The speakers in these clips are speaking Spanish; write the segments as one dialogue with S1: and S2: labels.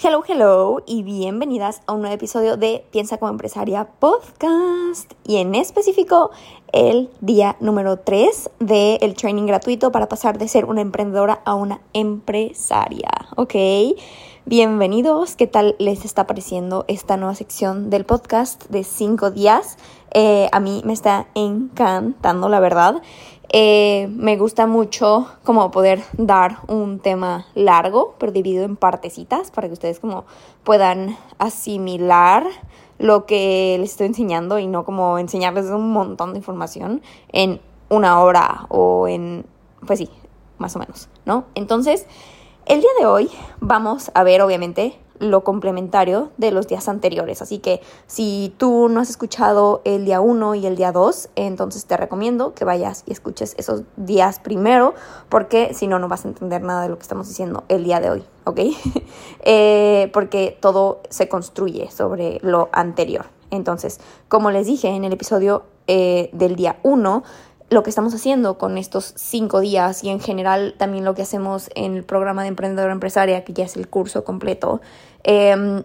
S1: Hello, hello y bienvenidas a un nuevo episodio de Piensa como empresaria podcast y en específico el día número 3 del training gratuito para pasar de ser una emprendedora a una empresaria, ¿ok? Bienvenidos, ¿qué tal les está pareciendo esta nueva sección del podcast de 5 días? Eh, a mí me está encantando, la verdad. Eh, me gusta mucho como poder dar un tema largo, pero dividido en partecitas para que ustedes como puedan asimilar lo que les estoy enseñando y no como enseñarles un montón de información en una hora o en, pues sí, más o menos, ¿no? Entonces, el día de hoy vamos a ver obviamente lo complementario de los días anteriores. Así que si tú no has escuchado el día 1 y el día 2, entonces te recomiendo que vayas y escuches esos días primero, porque si no, no vas a entender nada de lo que estamos diciendo el día de hoy, ¿ok? Eh, porque todo se construye sobre lo anterior. Entonces, como les dije en el episodio eh, del día 1, lo que estamos haciendo con estos cinco días y en general también lo que hacemos en el programa de emprendedora empresaria, que ya es el curso completo, em,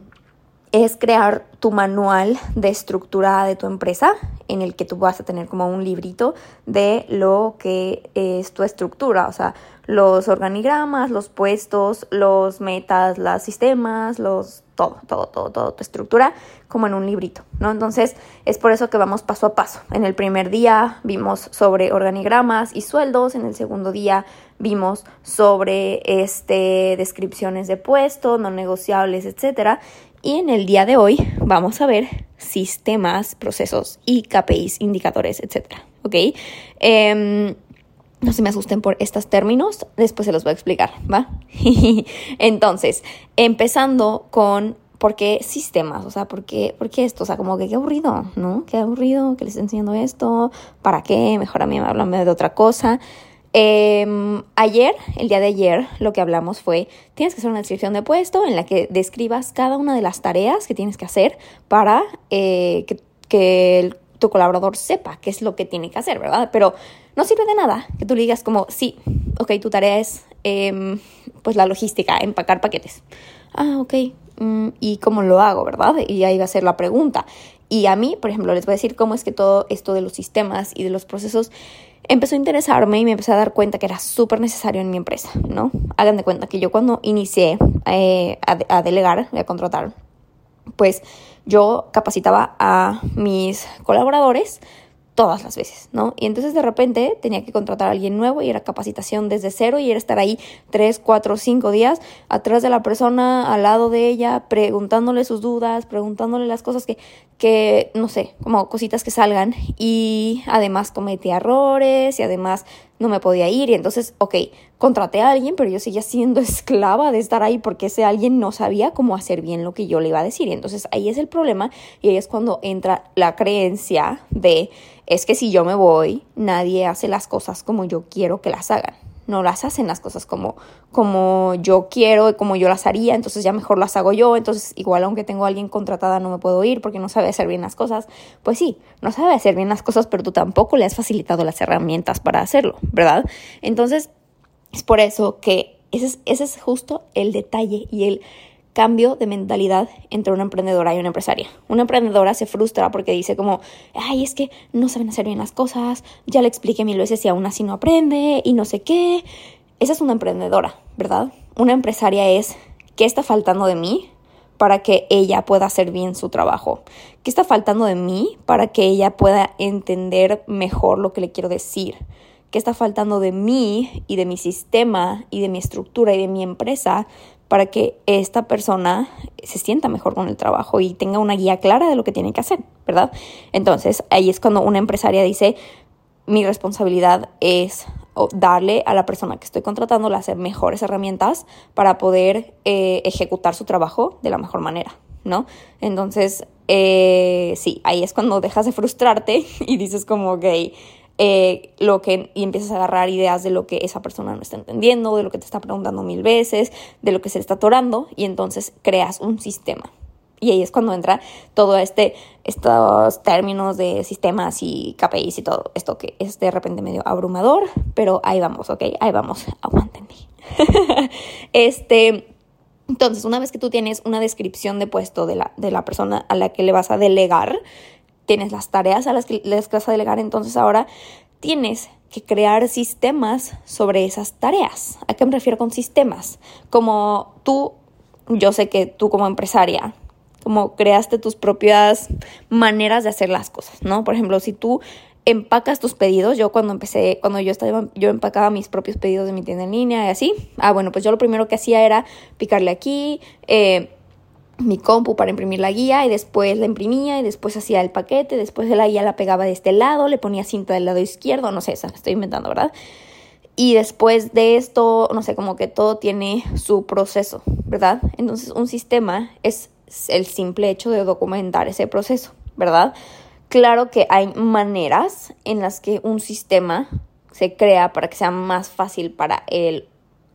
S1: es crear tu manual de estructura de tu empresa, en el que tú vas a tener como un librito de lo que es tu estructura, o sea, los organigramas, los puestos, los metas, los sistemas, los todo, todo, todo, todo tu estructura como en un librito, ¿no? Entonces es por eso que vamos paso a paso. En el primer día vimos sobre organigramas y sueldos, en el segundo día vimos sobre este descripciones de puestos, no negociables, etcétera. Y en el día de hoy vamos a ver sistemas, procesos y KPIs, indicadores, etcétera, ¿ok? Em, no se me asusten por estos términos, después se los voy a explicar, ¿va? Entonces, empezando con por qué sistemas, o sea, ¿por qué, por qué esto? O sea, como que qué aburrido, ¿no? Qué aburrido que les esté enseñando esto, ¿para qué? Mejor a mí me hablan de otra cosa. Em, ayer, el día de ayer, lo que hablamos fue, tienes que hacer una descripción de puesto en la que describas cada una de las tareas que tienes que hacer para eh, que, que tu colaborador sepa qué es lo que tiene que hacer, ¿verdad? Pero no sirve de nada que tú le digas como, sí, ok, tu tarea es em, pues la logística, empacar paquetes. Ah, ok, mm, ¿y cómo lo hago, verdad? Y ahí va a ser la pregunta. Y a mí, por ejemplo, les voy a decir cómo es que todo esto de los sistemas y de los procesos empezó a interesarme y me empecé a dar cuenta que era súper necesario en mi empresa, ¿no? Hagan de cuenta que yo cuando inicié eh, a, a delegar, a contratar, pues yo capacitaba a mis colaboradores todas las veces, ¿no? Y entonces de repente tenía que contratar a alguien nuevo y era capacitación desde cero y era estar ahí tres, cuatro, cinco días atrás de la persona, al lado de ella, preguntándole sus dudas, preguntándole las cosas que, que no sé, como cositas que salgan y además cometía errores y además no me podía ir y entonces, ok, contraté a alguien, pero yo seguía siendo esclava de estar ahí porque ese alguien no sabía cómo hacer bien lo que yo le iba a decir. Y entonces ahí es el problema y ahí es cuando entra la creencia de, es que si yo me voy, nadie hace las cosas como yo quiero que las hagan no las hacen las cosas como, como yo quiero y como yo las haría, entonces ya mejor las hago yo, entonces igual aunque tengo a alguien contratada no me puedo ir porque no sabe hacer bien las cosas, pues sí, no sabe hacer bien las cosas, pero tú tampoco le has facilitado las herramientas para hacerlo, ¿verdad? Entonces, es por eso que ese es, ese es justo el detalle y el cambio de mentalidad entre una emprendedora y una empresaria. Una emprendedora se frustra porque dice como, ay, es que no saben hacer bien las cosas, ya le expliqué mil veces y aún así no aprende y no sé qué. Esa es una emprendedora, ¿verdad? Una empresaria es, ¿qué está faltando de mí? para que ella pueda hacer bien su trabajo? ¿Qué está faltando de mí para que ella pueda entender mejor lo que le quiero decir? ¿Qué está faltando de mí y de mi sistema y de mi estructura y de mi empresa para que esta persona se sienta mejor con el trabajo y tenga una guía clara de lo que tiene que hacer, ¿verdad? Entonces, ahí es cuando una empresaria dice, mi responsabilidad es darle a la persona que estoy contratando las mejores herramientas para poder eh, ejecutar su trabajo de la mejor manera, ¿no? Entonces, eh, sí, ahí es cuando dejas de frustrarte y dices como, ok, eh, lo que, y empiezas a agarrar ideas de lo que esa persona no está entendiendo, de lo que te está preguntando mil veces, de lo que se está atorando, y entonces creas un sistema. Y ahí es cuando entra todo este, estos términos de sistemas y KPIs y todo esto que es de repente medio abrumador, pero ahí vamos, ¿ok? Ahí vamos, aguántenme. este, Entonces, una vez que tú tienes una descripción de puesto de la, de la persona a la que le vas a delegar, tienes las tareas a las que les vas a delegar, entonces ahora tienes que crear sistemas sobre esas tareas. ¿A qué me refiero con sistemas? Como tú, yo sé que tú como empresaria, como creaste tus propias maneras de hacer las cosas, ¿no? Por ejemplo, si tú empacas tus pedidos. Yo cuando empecé, cuando yo estaba, yo empacaba mis propios pedidos de mi tienda en línea y así. Ah, bueno, pues yo lo primero que hacía era picarle aquí, eh, mi compu para imprimir la guía y después la imprimía y después hacía el paquete, después de la guía la pegaba de este lado, le ponía cinta del lado izquierdo, no sé, estoy inventando, ¿verdad? Y después de esto, no sé, como que todo tiene su proceso, ¿verdad? Entonces un sistema es el simple hecho de documentar ese proceso, ¿verdad? Claro que hay maneras en las que un sistema se crea para que sea más fácil para el,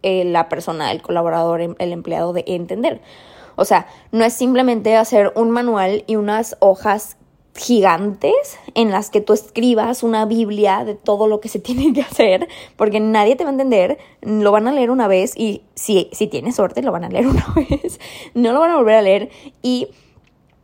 S1: la persona, el colaborador, el empleado de entender. O sea, no es simplemente hacer un manual y unas hojas gigantes en las que tú escribas una Biblia de todo lo que se tiene que hacer, porque nadie te va a entender, lo van a leer una vez y si, si tienes suerte lo van a leer una vez, no lo van a volver a leer y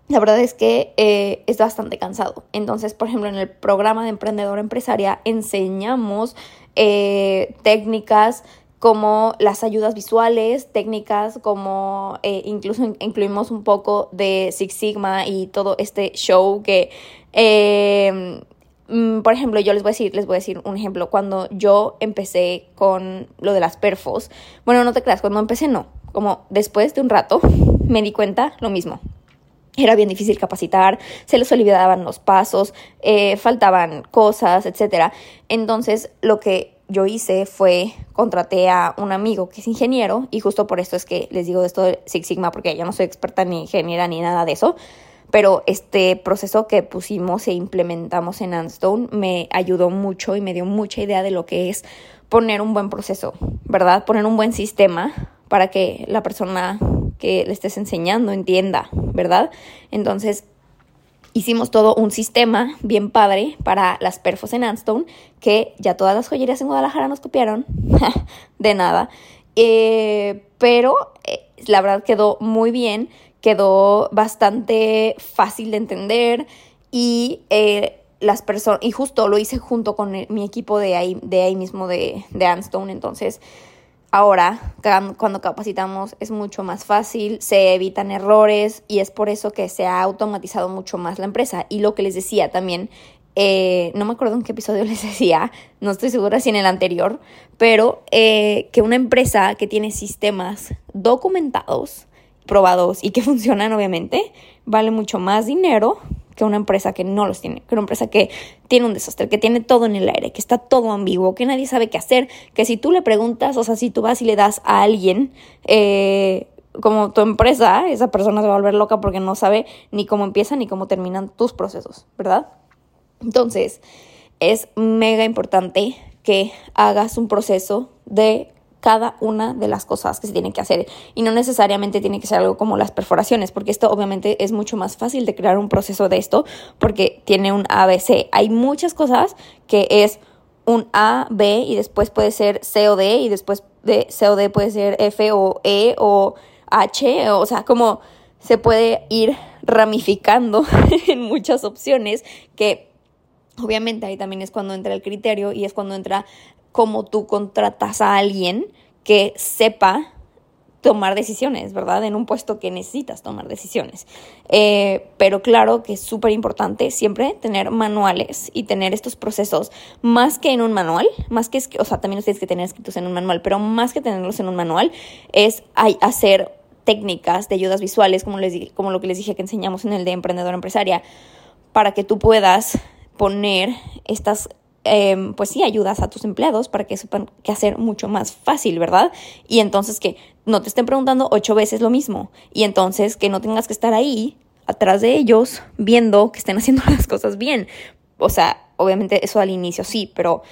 S1: la verdad es que eh, es bastante cansado. Entonces, por ejemplo, en el programa de Emprendedor Empresaria enseñamos eh, técnicas como las ayudas visuales, técnicas como eh, incluso incluimos un poco de Six Sigma y todo este show que, em, mm, por ejemplo, yo les voy a decir, les voy a decir un ejemplo, cuando yo empecé con lo de las perfos, bueno, no te creas, cuando empecé no, como después de un rato me di cuenta lo mismo, era bien difícil capacitar, se les olvidaban los pasos, eh, faltaban cosas, etc. Entonces, lo que yo hice fue contraté a un amigo que es ingeniero y justo por esto es que les digo de esto de Six Sigma porque yo no soy experta ni ingeniera ni nada de eso, pero este proceso que pusimos e implementamos en Anstone me ayudó mucho y me dio mucha idea de lo que es poner un buen proceso, ¿verdad? Poner un buen sistema para que la persona que le estés enseñando entienda, ¿verdad? Entonces, hicimos todo un sistema bien padre para las perfos en Anstone, que ya todas las joyerías en Guadalajara nos copiaron, de nada. Eh, pero eh, la verdad quedó muy bien, quedó bastante fácil de entender y eh, las personas, y justo lo hice junto con mi equipo de ahí, de ahí mismo de, de Anstone, entonces Ahora, cuando capacitamos es mucho más fácil, se evitan errores y es por eso que se ha automatizado mucho más la empresa. Y lo que les decía también, eh, no me acuerdo en qué episodio les decía, no estoy segura si en el anterior, pero eh, que una empresa que tiene sistemas documentados, probados y que funcionan obviamente, vale mucho más dinero que una empresa que no los tiene, que una empresa que tiene un desastre, que tiene todo en el aire, que está todo ambiguo, que nadie sabe qué hacer, que si tú le preguntas, o sea, si tú vas y le das a alguien eh, como tu empresa, esa persona se va a volver loca porque no sabe ni cómo empiezan ni cómo terminan tus procesos, ¿verdad? Entonces, es mega importante que hagas un proceso de cada una de las cosas que se tienen que hacer. Y no necesariamente tiene que ser algo como las perforaciones, porque esto obviamente es mucho más fácil de crear un proceso de esto, porque tiene un ABC. Hay muchas cosas que es un A, B y después puede ser C o D y después de C o D puede ser F o E o H, o sea, como se puede ir ramificando en muchas opciones que obviamente ahí también es cuando entra el criterio y es cuando entra cómo tú contratas a alguien que sepa tomar decisiones, ¿verdad? En un puesto que necesitas tomar decisiones. Eh, pero claro que es súper importante siempre tener manuales y tener estos procesos más que en un manual, más que, o sea, también los tienes que tener escritos en un manual, pero más que tenerlos en un manual es hacer técnicas de ayudas visuales, como, les, como lo que les dije que enseñamos en el de Emprendedor Empresaria, para que tú puedas poner estas Em, pues sí, ayudas a tus empleados para que sepan qué hacer mucho más fácil, ¿verdad? Y entonces que no te estén preguntando ocho veces lo mismo. Y entonces que no tengas que estar ahí atrás de ellos viendo que estén haciendo las cosas bien. O sea, obviamente eso al inicio sí, pero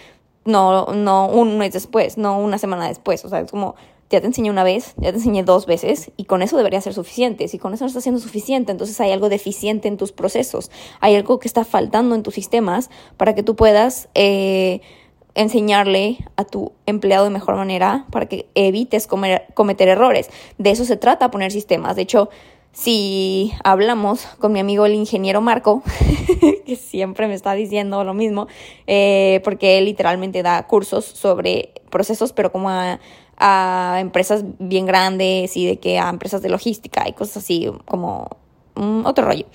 S1: no, no un mes después, no una semana después. O sea, es como ya te enseñé una vez, ya te enseñé dos veces y con eso debería ser suficiente. Si con eso no está siendo suficiente, entonces hay algo deficiente en tus procesos, hay algo que está faltando en tus sistemas para que tú puedas... Eh, enseñarle a tu empleado de mejor manera para que evites cometer errores. De eso se trata poner sistemas. De hecho, si hablamos con mi amigo el ingeniero Marco, que siempre me está diciendo lo mismo, eh, porque él literalmente da cursos sobre procesos, pero como a, empresas bien grandes y de que a empresas de logística y cosas así, como otro rollo.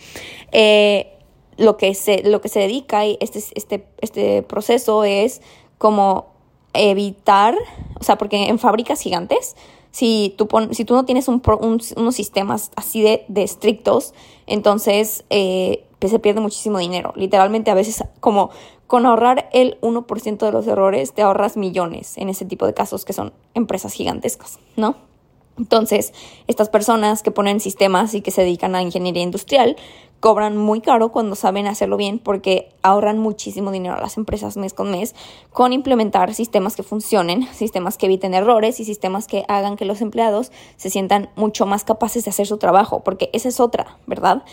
S1: Eh, lo, que se, lo que se dedica y este, este, este proceso es como evitar, o sea, porque en fábricas gigantes, si tú, si tú no tienes un, unos sistemas así de, de estrictos, entonces eh, pues se pierde muchísimo dinero. Literalmente a veces como con ahorrar el 1% de los errores te ahorras millones en ese tipo de casos que son empresas gigantescas, ¿no? Entonces, estas personas que ponen sistemas y que se dedican a ingeniería industrial cobran muy caro cuando saben hacerlo bien porque ahorran muchísimo dinero a las empresas mes con mes con implementar sistemas que funcionen, sistemas que eviten errores y sistemas que hagan que los empleados se sientan mucho más capaces de hacer su trabajo, porque esa es otra, ¿verdad?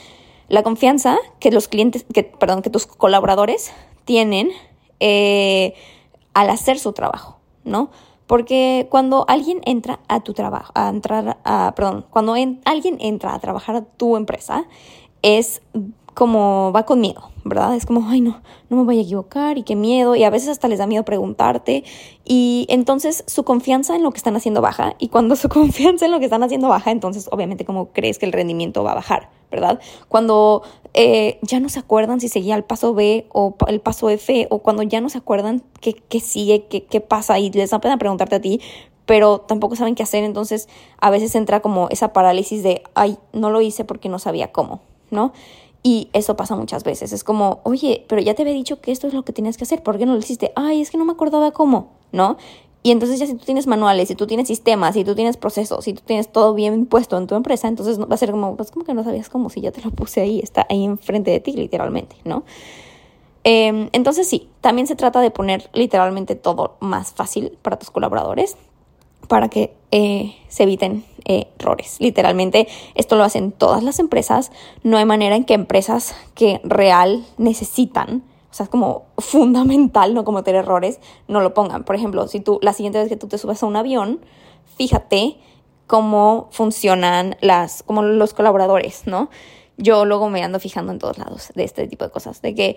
S1: La confianza que los clientes, que, perdón, que tus colaboradores tienen eh, al hacer su trabajo, ¿no? Porque cuando alguien entra a tu trabajo, a entrar a, perdón, cuando alguien entra a trabajar a tu empresa, es como va con miedo, ¿verdad? Es como, ay, no, no me voy a equivocar y qué miedo. Y a veces hasta les da miedo preguntarte. Y entonces su confianza en lo que están haciendo baja. Y cuando su confianza en lo que están haciendo baja, entonces obviamente como crees que el rendimiento va a bajar, ¿verdad? Cuando eh, ya no se acuerdan si seguía el paso B o el paso F, o cuando ya no se acuerdan qué, qué sigue, qué, qué pasa, y les da pena preguntarte a ti, pero tampoco saben qué hacer. Entonces a veces entra como esa parálisis de, ay, no lo hice porque no sabía cómo. ¿no? Y eso pasa muchas veces. Es como, oye, pero ya te había dicho que esto es lo que tenías que hacer, ¿por qué no lo hiciste? Ay, es que no me acordaba cómo, ¿no? Y entonces ya si tú tienes manuales, si tú tienes sistemas, si tú tienes procesos, si tú tienes todo bien puesto en tu empresa, entonces va a ser como, pues como que no sabías cómo, si ya te lo puse ahí, está ahí enfrente de ti literalmente, ¿no? Em, entonces sí, también se trata de poner literalmente todo más fácil para tus colaboradores para que eh, se eviten eh, errores. Literalmente, esto lo hacen todas las empresas. No hay manera en que empresas que real necesitan, o sea, es como fundamental no cometer errores, no lo pongan. Por ejemplo, si tú la siguiente vez que tú te subes a un avión, fíjate cómo funcionan las, como los colaboradores, ¿no? Yo luego me ando fijando en todos lados de este tipo de cosas, de que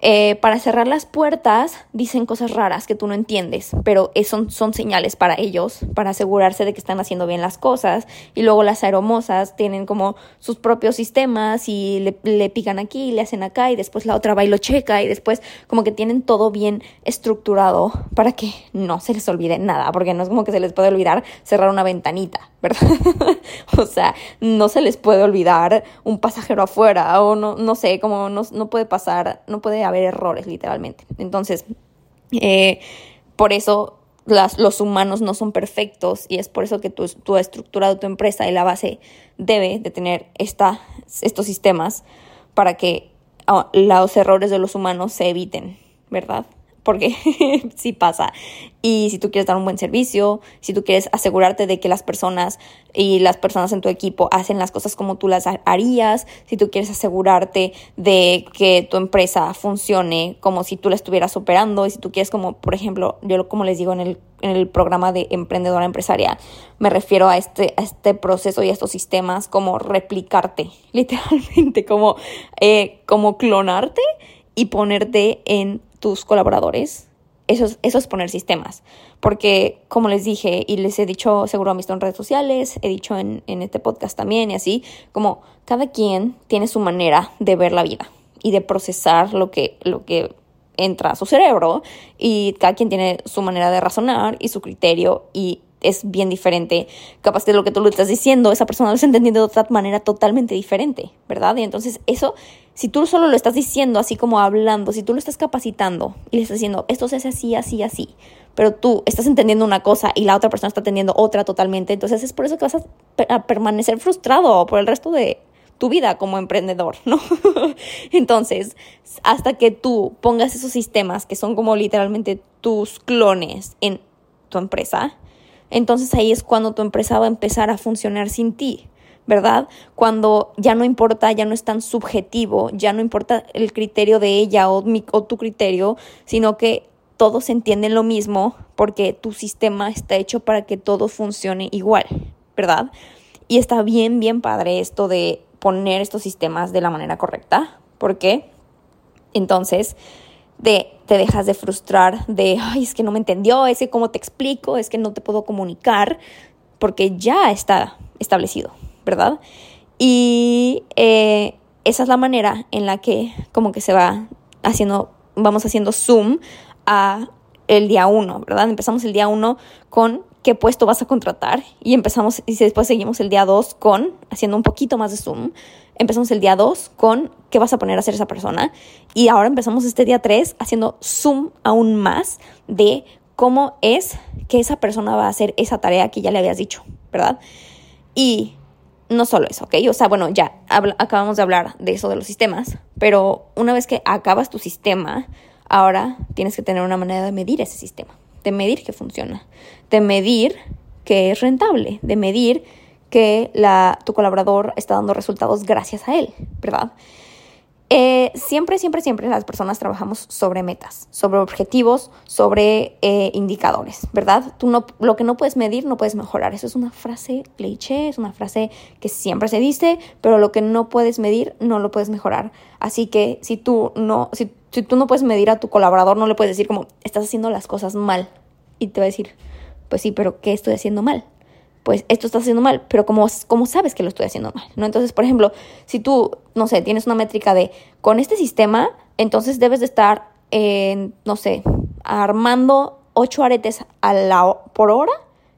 S1: eh, para cerrar las puertas dicen cosas raras que tú no entiendes, pero son, son señales para ellos, para asegurarse de que están haciendo bien las cosas. Y luego las aeromosas tienen como sus propios sistemas y le, le pican aquí, le hacen acá y después la otra va y checa y después como que tienen todo bien estructurado para que no se les olvide nada, porque no es como que se les puede olvidar cerrar una ventanita, ¿verdad? o sea, no se les puede olvidar un pasajero afuera o no, no sé, como no, no puede pasar, no puede haber errores literalmente. Entonces, eh, por eso los humanos no son perfectos y es por eso que tu, tu estructura de tu empresa y la base debe de tener esta, estos sistemas para que ah, los errores de los humanos se eviten, ¿verdad? Porque sí pasa. Y si tú quieres dar un buen servicio, si tú quieres asegurarte de que las personas y las personas en tu equipo hacen las cosas como tú las harías, si tú quieres asegurarte de que tu empresa funcione como si tú la estuvieras operando, y si tú quieres como, por ejemplo, yo como les digo en el, en el programa de emprendedora empresaria, me refiero a este, a este proceso y a estos sistemas como replicarte, literalmente, como, eh, como clonarte y ponerte en tus colaboradores, eso es, eso es poner sistemas. Porque, como les dije, y les he dicho, seguro han visto en redes sociales, he dicho en, en este podcast también y así, como cada quien tiene su manera de ver la vida y de procesar lo que, lo que entra a su cerebro y cada quien tiene su manera de razonar y su criterio y es bien diferente. Capaz de lo que tú le estás diciendo, esa persona lo está entendiendo de otra manera totalmente diferente, ¿verdad? Y entonces eso, si tú solo lo estás diciendo así como hablando, si tú lo estás capacitando y le estás diciendo, esto se hace así, así, así, pero tú estás entendiendo una cosa y la otra persona está entendiendo otra totalmente, entonces es por eso que vas a, permanecer frustrado por el resto de tu vida como emprendedor, ¿no? Entonces, hasta que tú pongas esos sistemas que son como literalmente tus clones en tu empresa, entonces ahí es cuando tu empresa va a empezar a funcionar sin ti, ¿verdad? Cuando ya no importa, ya no es tan subjetivo, ya no importa el criterio de ella o, tu criterio, sino que todos entienden lo mismo porque tu sistema está hecho para que todo funcione igual, ¿verdad? Y está bien, bien padre esto de poner estos sistemas de la manera correcta, porque entonces de, te dejas de frustrar de, ay, es que no me entendió, es que cómo te explico, es que no te puedo comunicar, porque ya está establecido, ¿verdad? Y eh, esa es la manera en la que como que se va haciendo, vamos haciendo zoom a el día uno, ¿verdad? Empezamos el día uno con qué puesto vas a contratar y empezamos y después seguimos el día dos con haciendo un poquito más de zoom. Empezamos el día dos con qué vas a poner a hacer esa persona y ahora empezamos este día tres haciendo zoom aún más de cómo es que esa persona va a hacer esa tarea que ya le habías dicho, ¿verdad? Y no solo eso, ¿ok? O sea, bueno, ya acabamos de hablar de eso de los sistemas, pero una vez que acabas tu sistema, ahora tienes que tener una manera de medir ese sistema, de medir que funciona, de medir que es rentable, de medir que la, tu colaborador está dando resultados gracias a él, ¿verdad? Eh, siempre, siempre, siempre las personas trabajamos sobre metas, sobre objetivos, sobre eh, indicadores, ¿verdad? Tú no, lo que no puedes medir no puedes mejorar. Eso es una frase cliché, es una frase que siempre se dice, pero lo que no puedes medir no lo puedes mejorar. Así que si tú no, si, si tú no puedes medir a tu colaborador, no le puedes decir como estás haciendo las cosas mal. Y te va a decir, pues sí, pero ¿qué estoy haciendo mal? Pues esto está haciendo mal, pero ¿cómo, ¿cómo, sabes que lo estoy haciendo mal? ¿no? Entonces, por ejemplo, si tú, no sé, tienes una métrica de, con este sistema, entonces debes de estar, no sé, armando ocho aretes a la, por hora,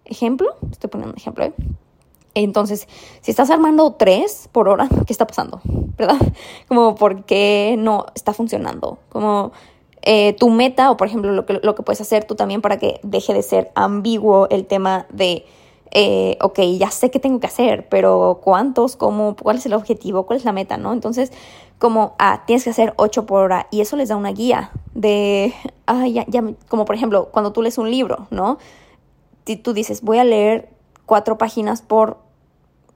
S1: ejemplo, estoy poniendo un ejemplo, ¿eh? Entonces, si estás armando tres por hora, ¿qué está pasando? ¿Verdad? Como, ¿por qué no está funcionando? Como, eh, tu meta, o por ejemplo, lo que, lo que puedes hacer tú también para que deje de ser ambiguo el tema de eh, ok, ya sé qué tengo que hacer, pero ¿cuántos? ¿Cómo? ¿Cuál es el objetivo? ¿Cuál es la meta? ¿No? Entonces, como, ah, tienes que hacer 8 por hora y eso les da una guía de, ah, ya, ya, como por ejemplo, cuando tú lees un libro, ¿no? Si tú dices, voy a leer cuatro páginas por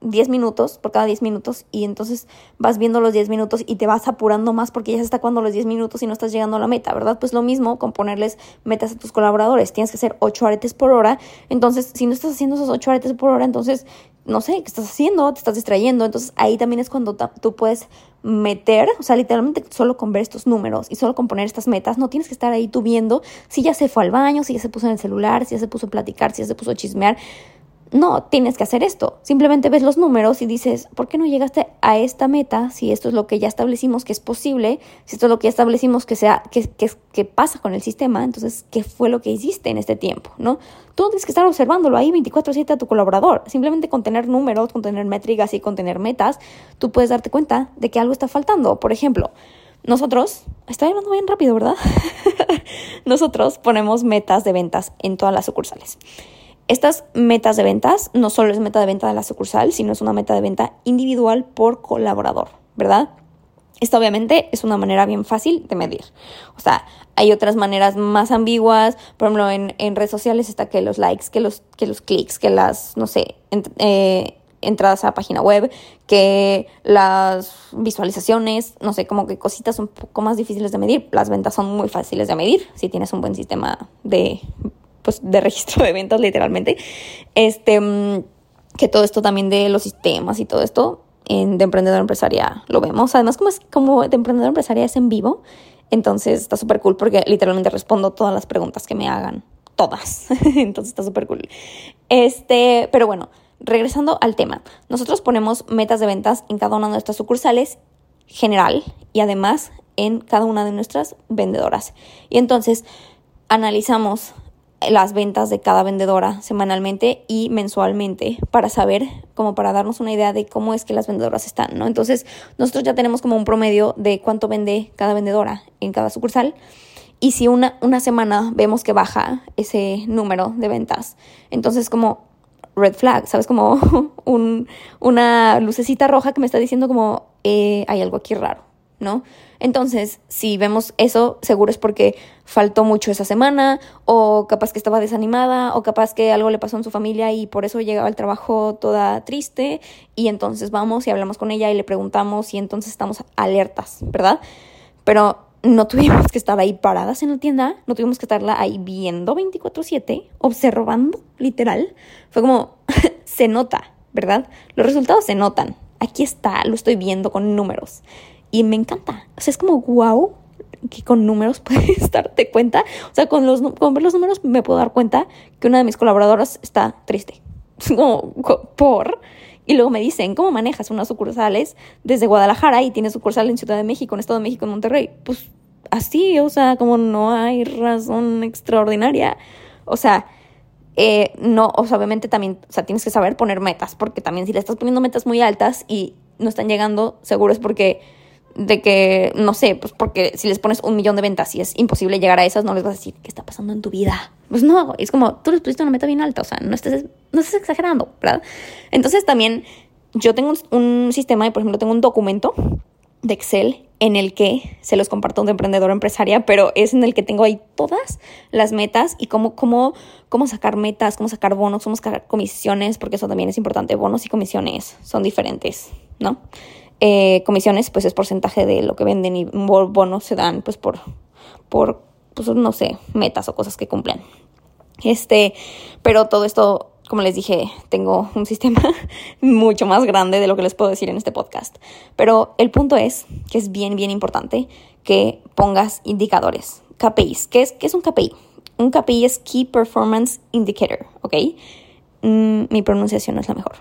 S1: 10 minutos, por cada 10 minutos, y entonces vas viendo los 10 minutos y te vas apurando más porque ya se está acabando los 10 minutos y no estás llegando a la meta, ¿verdad? Pues lo mismo con ponerles metas a tus colaboradores. Tienes que hacer 8 aretes por hora. Entonces, si no estás haciendo esos 8 aretes por hora, entonces, no sé, ¿qué estás haciendo? Te estás distrayendo. Entonces, ahí también es cuando tú puedes meter, o sea, literalmente solo con ver estos números y solo con poner estas metas, no tienes que estar ahí tú viendo si ya se fue al baño, si ya se puso en el celular, si ya se puso a platicar, si ya se puso a chismear no, tienes que hacer esto. Simplemente ves los números y dices, ¿por qué no llegaste a esta meta si esto es lo que ya establecimos que es posible? Si esto es lo que ya establecimos que, sea, que, que, pasa con el sistema, entonces, ¿qué fue lo que hiciste en este tiempo? ¿no? Tú tienes que estar observándolo ahí 24/7 a tu colaborador. Simplemente con tener números, con tener métricas y con tener metas, tú puedes darte cuenta de que algo está faltando. Por ejemplo, nosotros, estoy hablando bien rápido, ¿verdad? nosotros ponemos metas de ventas en todas las sucursales. Estas metas de ventas no solo es meta de venta de la sucursal, sino es una meta de venta individual por colaborador, ¿verdad? Esta obviamente es una manera bien fácil de medir. O sea, hay otras maneras más ambiguas. Por ejemplo, en, redes sociales está que los likes, que los, que los clics, que las, no sé, eh, entradas a la página web, que las visualizaciones, no sé, como que cositas un poco más difíciles de medir. Las ventas son muy fáciles de medir si tienes un buen sistema de pues, de registro de ventas literalmente, este, mm, que todo esto también de los sistemas y todo esto en, de emprendedor empresaria lo vemos. Además, como es como de emprendedor empresaria es en vivo, entonces está súper cool porque literalmente respondo todas las preguntas que me hagan, todas. entonces está súper cool. Este, pero bueno, regresando al tema, nosotros ponemos metas de ventas en cada una de nuestras sucursales general y además en cada una de nuestras vendedoras. Y entonces analizamos las ventas de cada vendedora semanalmente y mensualmente para saber, como para darnos una idea de cómo es que las vendedoras están, ¿no? Entonces, nosotros ya tenemos como un promedio de cuánto vende cada vendedora en cada sucursal. Y si una, una semana vemos que baja ese número de ventas, entonces como red flag, ¿sabes? Como un, una lucecita roja que me está diciendo como eh, hay algo aquí raro, ¿no? Entonces, si vemos eso, seguro es porque faltó mucho esa semana, o capaz que estaba desanimada, o capaz que algo le pasó en su familia y por eso llegaba al trabajo toda triste, y entonces vamos y hablamos con ella y le preguntamos y entonces estamos alertas, ¿verdad? Pero no tuvimos que estar ahí paradas en la tienda, no tuvimos que estarla ahí viendo 24/7, observando, literal. Fue como, se nota, ¿verdad? Los resultados se notan. Aquí está, lo estoy viendo con números. Y me encanta. O sea, es como, wow, que con números puedes darte cuenta. O sea, con, los, con ver los números me puedo dar cuenta que una de mis colaboradoras está triste. Como, por. Y luego me dicen, ¿cómo manejas unas sucursales desde Guadalajara y tienes sucursal en Ciudad de México, en Estado de México, en Monterrey? Pues así, o sea, como no hay razón extraordinaria. O sea, eh, no, o sea, obviamente también, o sea, tienes que saber poner metas, porque también si le estás poniendo metas muy altas y no están llegando, seguro es porque de que, no sé, pues porque si les pones un millón de ventas y es imposible llegar a esas, no les vas a decir, ¿qué está pasando en tu vida? Pues no, es como, tú les pusiste una meta bien alta, o sea, no estés, no estés exagerando, ¿verdad? Entonces también yo tengo un, sistema, y por ejemplo, tengo un documento de Excel en el que se los comparto de emprendedor empresaria, pero es en el que tengo ahí todas las metas y cómo, cómo, cómo sacar metas, cómo sacar bonos, cómo sacar comisiones, porque eso también es importante. Bonos y comisiones son diferentes, ¿no? Eh, comisiones, pues es porcentaje de lo que venden y bonos se dan, pues por, por, pues no sé, metas o cosas que cumplen. Este, pero todo esto, como les dije, tengo un sistema mucho más grande de lo que les puedo decir en este podcast. Pero el punto es que es bien, bien importante que pongas indicadores, KPIs. ¿Qué es, qué es un KPI? Un KPI es Key Performance Indicator, ¿ok? Mm, mi pronunciación no es la mejor.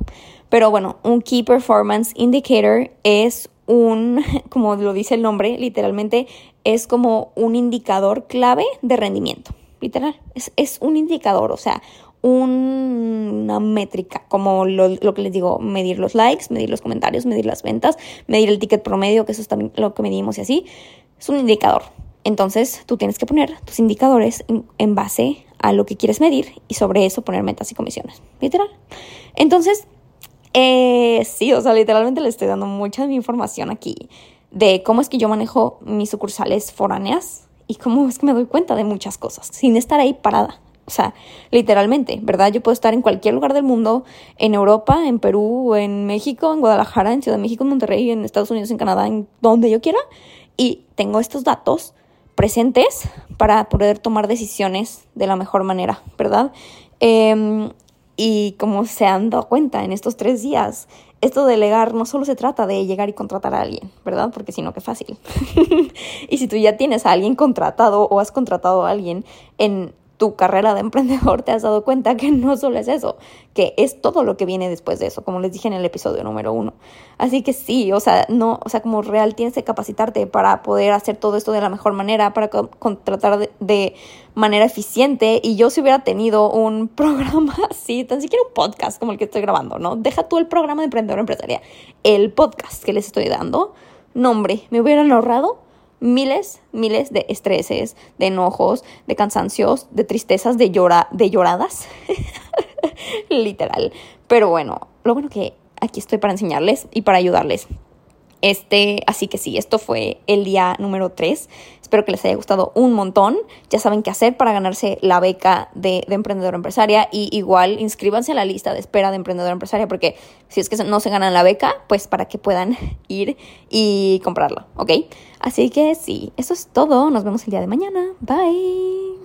S1: Pero bueno, un Key Performance Indicator es un, como lo dice el nombre, literalmente es como un indicador clave de rendimiento. Literal, es, un indicador, o sea, una métrica, como lo, lo, que les digo, medir los likes, medir los comentarios, medir las ventas, medir el ticket promedio, que eso es también lo que medimos y así. Es un indicador. Entonces tú tienes que poner tus indicadores en, base a lo que quieres medir y sobre eso poner metas y comisiones. Literal. Entonces, eh, sí, o sea, literalmente le estoy dando mucha de mi información aquí de cómo es que yo manejo mis sucursales foráneas y cómo es que me doy cuenta de muchas cosas sin estar ahí parada. O sea, literalmente, ¿verdad? Yo puedo estar en cualquier lugar del mundo, en Europa, en Perú, en México, en Guadalajara, en Ciudad de México, en Monterrey, en Estados Unidos, en Canadá, en donde yo quiera. Y tengo estos datos presentes para poder tomar decisiones de la mejor manera, ¿verdad? Em, y como se han dado cuenta en estos tres días, esto de delegar no solo se trata de llegar y contratar a alguien, ¿verdad? Porque si no, qué fácil. y si tú ya tienes a alguien contratado o has contratado a alguien en tu carrera de emprendedor te has dado cuenta que no solo es eso, que es todo lo que viene después de eso, como les dije en el episodio número uno. Así que sí, o sea, no, o sea, como real tienes que capacitarte para poder hacer todo esto de la mejor manera, para contratar de, manera eficiente. Y yo si hubiera tenido un programa así, tan siquiera un podcast como el que estoy grabando, ¿no? Deja tú el programa de emprendedor empresarial, el podcast que les estoy dando. nombre me hubieran ahorrado miles, miles de estreses, de enojos, de cansancios, de tristezas, de, llora, de lloradas. Literal. Pero bueno, lo bueno que aquí estoy para enseñarles y para ayudarles. Este, así que sí, esto fue el día número 3. Espero que les haya gustado un montón. Ya saben qué hacer para ganarse la beca de, de Emprendedor Empresaria. Y igual inscríbanse a la lista de espera de Emprendedor Empresaria porque si es que no se ganan la beca, pues para que puedan ir y comprarlo, ¿ok? Así que sí, eso es todo. Nos vemos el día de mañana. Bye.